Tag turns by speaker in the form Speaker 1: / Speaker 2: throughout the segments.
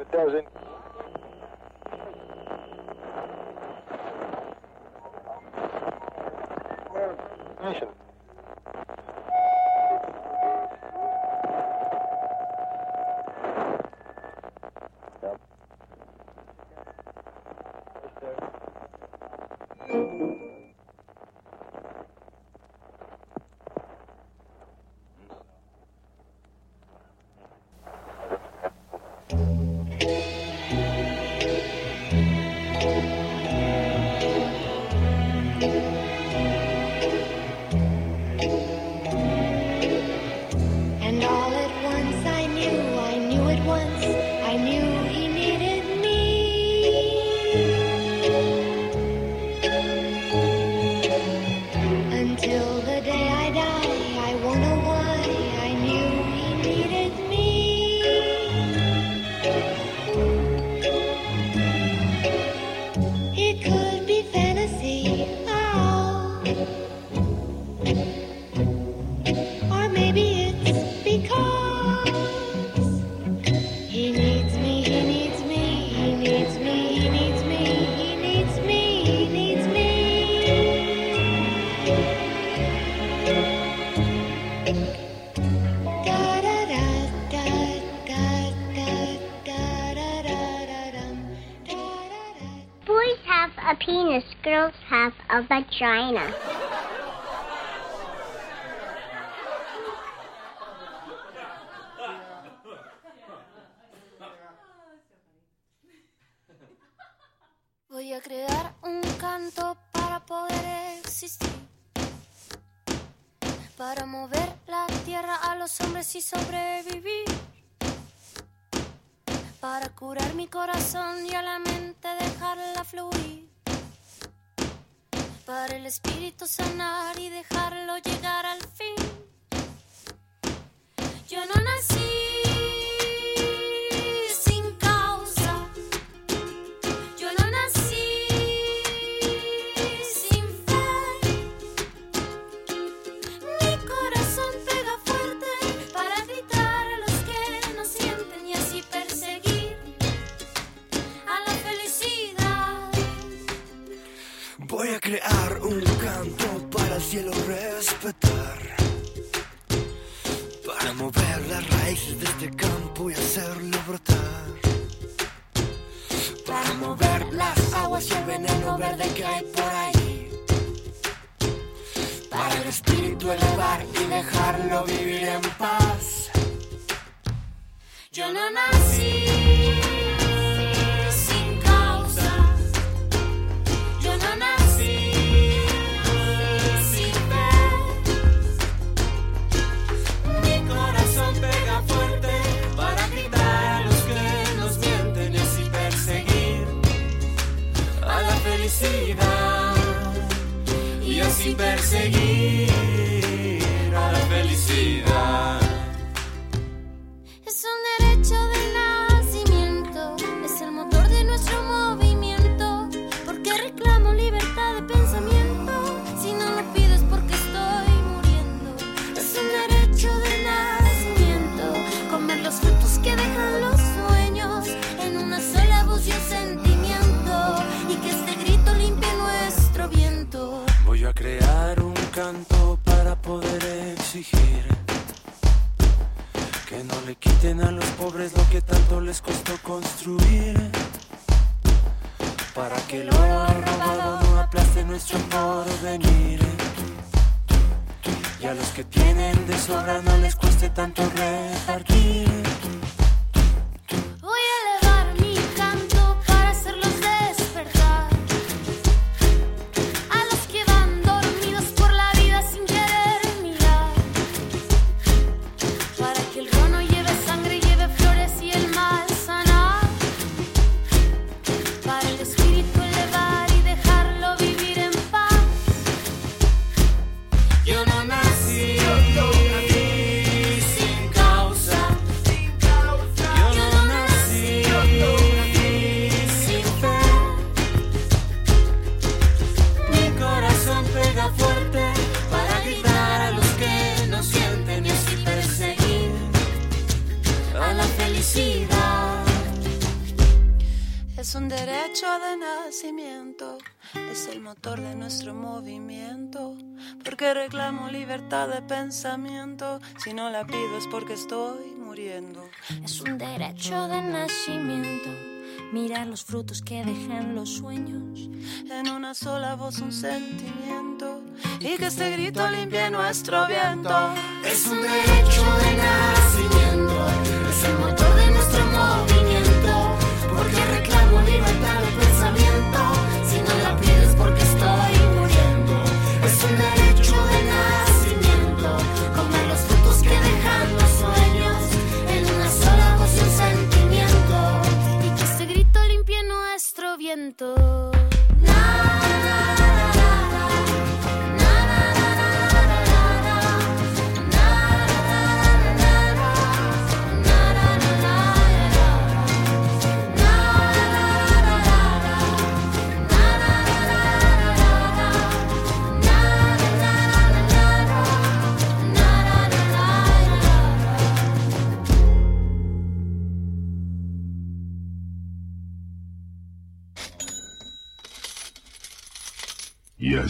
Speaker 1: it
Speaker 2: doesn't. Nation.
Speaker 3: Voy a crear un canto para poder existir, para mover la tierra a los hombres y sobrevivir, para curar mi corazón y a la mente dejarla fluir para el espíritu sanar y dejarlo llegar al fin. Yo no nací
Speaker 4: hacia el veneno verde que hay por allí. Para el espíritu elevar y dejarlo vivir en paz.
Speaker 3: Yo no nací. felicidad y así perseguir la felicidad. Porque reclamo libertad de pensamiento, si no la
Speaker 4: pido es porque estoy muriendo.
Speaker 3: Es un derecho de nacimiento, mirar los frutos que dejan los sueños.
Speaker 4: En una sola voz un sentimiento, y que este grito limpie nuestro viento.
Speaker 5: Es un derecho de nacimiento, es el motor de nuestro movimiento, porque reclamo libertad de pensamiento,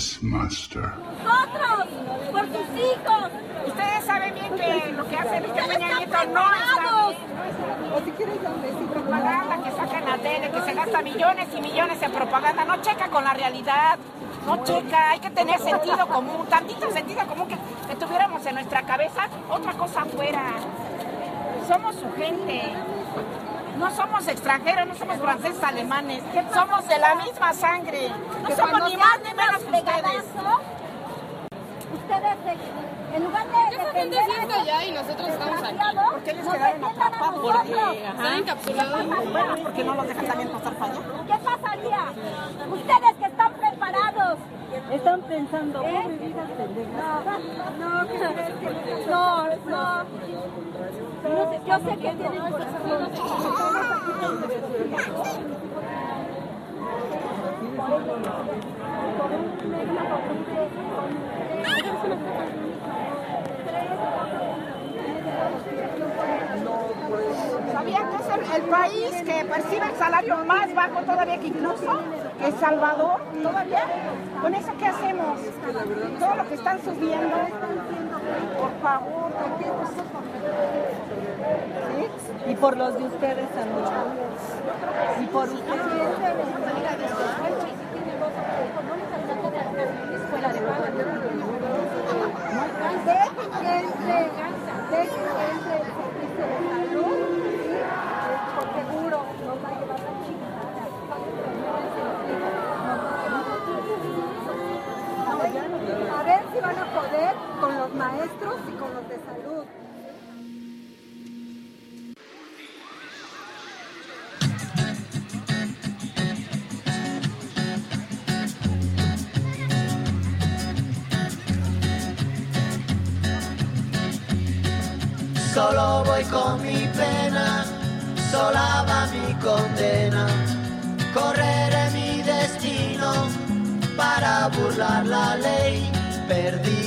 Speaker 6: Yes, master.
Speaker 7: ¡Nosotros! ¡Por sus hijos!
Speaker 8: Ustedes saben bien que lo que hace
Speaker 7: ¡Ustedes
Speaker 8: Peña Nieto no está propaganda que saca en la tele, que se gasta millones y millones en propaganda, no checa con la realidad, no checa, hay que tener sentido común, tantito sentido común que, que tuviéramos en nuestra cabeza, otra cosa fuera. Somos su gente, no somos extranjeros, no somos franceses, alemanes, somos de la misma sangre, no somos ni más ni menos que ustedes.
Speaker 7: Ustedes, en lugar de defender a
Speaker 9: allá y nosotros estamos aquí.
Speaker 8: ¿Por qué les quedaron atrapados?
Speaker 7: nosotros.
Speaker 9: Están encapsulados.
Speaker 8: Bueno, porque no los dejan también pasar para allá.
Speaker 7: ¿Qué pasaría? Ustedes que están preparados. Están pensando, ¿Eh? No, no, no, no. Yo sé que tienen corazón.
Speaker 8: ¿Sabían que es el, país que percibe el salario más bajo todavía que incluso que El Salvador? ¿Todavía? ¿Con eso qué hacemos? Todo lo que están subiendo. Por favor.
Speaker 10: Y por los de ustedes también. Y por ustedes.
Speaker 7: Dejen que entre, dejen que entre el servicio de salud, ¿sí? por seguro nos va a llevar la chingada. A ver si van a poder con los
Speaker 5: Solo voy con mi pena, sola va mi condena. Correré mi destino para burlar la ley,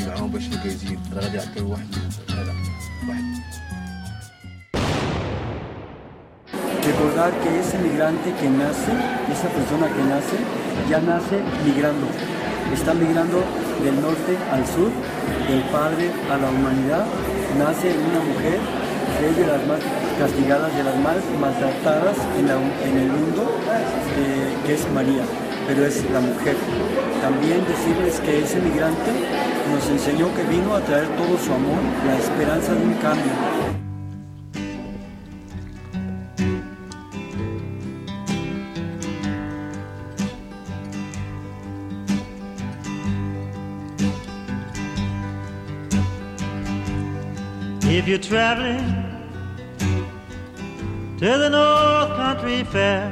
Speaker 11: المول الشمال ديال الكرفان نقول له شي ناس يمشيو لموريتانيا ويجي معاهم باش الكايزين راه غادي يعطيو واحد هذا واحد
Speaker 12: Recordar que ese migrante que nace, esa persona que nace, ya nace migrando. Está migrando del norte al sur, del padre a la humanidad. Nace una mujer que es de las más castigadas, de las más maltratadas en, la- en el mundo, eh, que es María, pero es la mujer. También decirles que ese migrante nos enseñó que vino a traer todo su amor, la esperanza de un cambio.
Speaker 13: If you're traveling to the North Country Fair,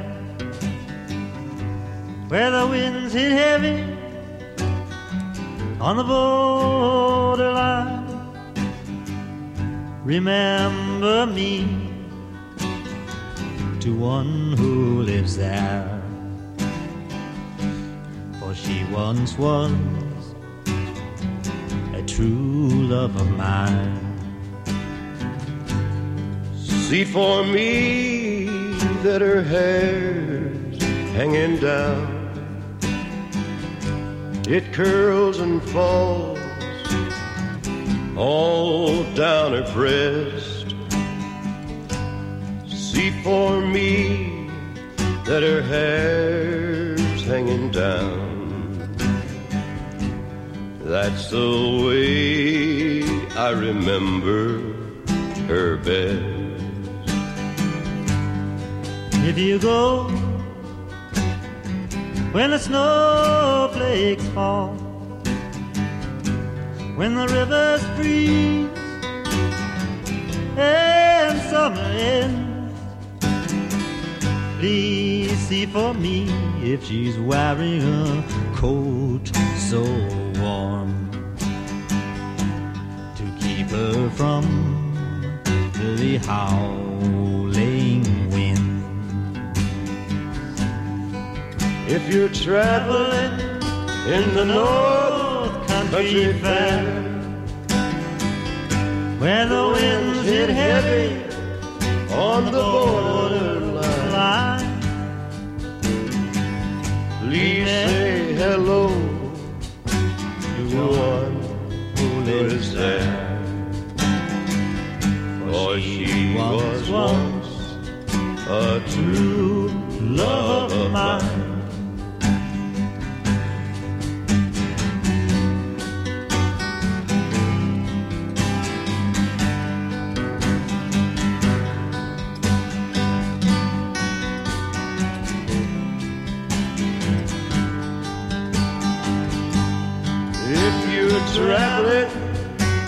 Speaker 13: where the winds hit heavy on the borderline, remember me to one who lives there. For she once was a true love of mine.
Speaker 14: See for me that her hair's hanging down. It curls and falls all down her breast. See for me that her hair's hanging down. That's the way I remember her best.
Speaker 13: If you go when the fall, when the rivers freeze and summer ends, please see for me if she's wearing a coat so warm to keep her from the howling wind.
Speaker 14: If you're traveling in the North Country Fair,
Speaker 13: where the winds hit heavy
Speaker 14: on the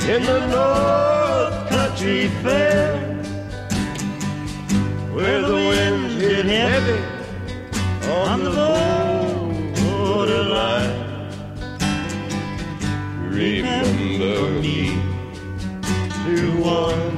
Speaker 14: in the North Country Fair, where the winds hit heavy on the borderline, remember me to one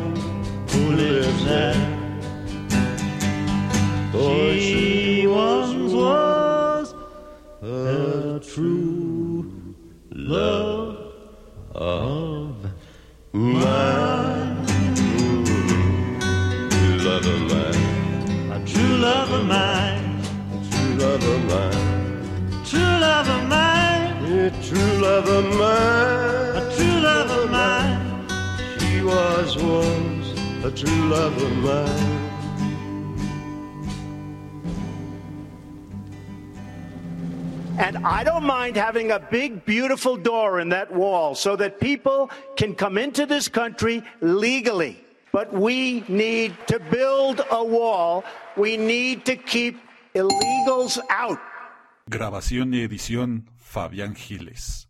Speaker 14: a true love of mine.
Speaker 15: And I don't mind having a big, beautiful door in that wall so that people can come into this country legally. But we need to build a wall. We need to keep illegals out.
Speaker 16: Grabación y edición Fabián Giles.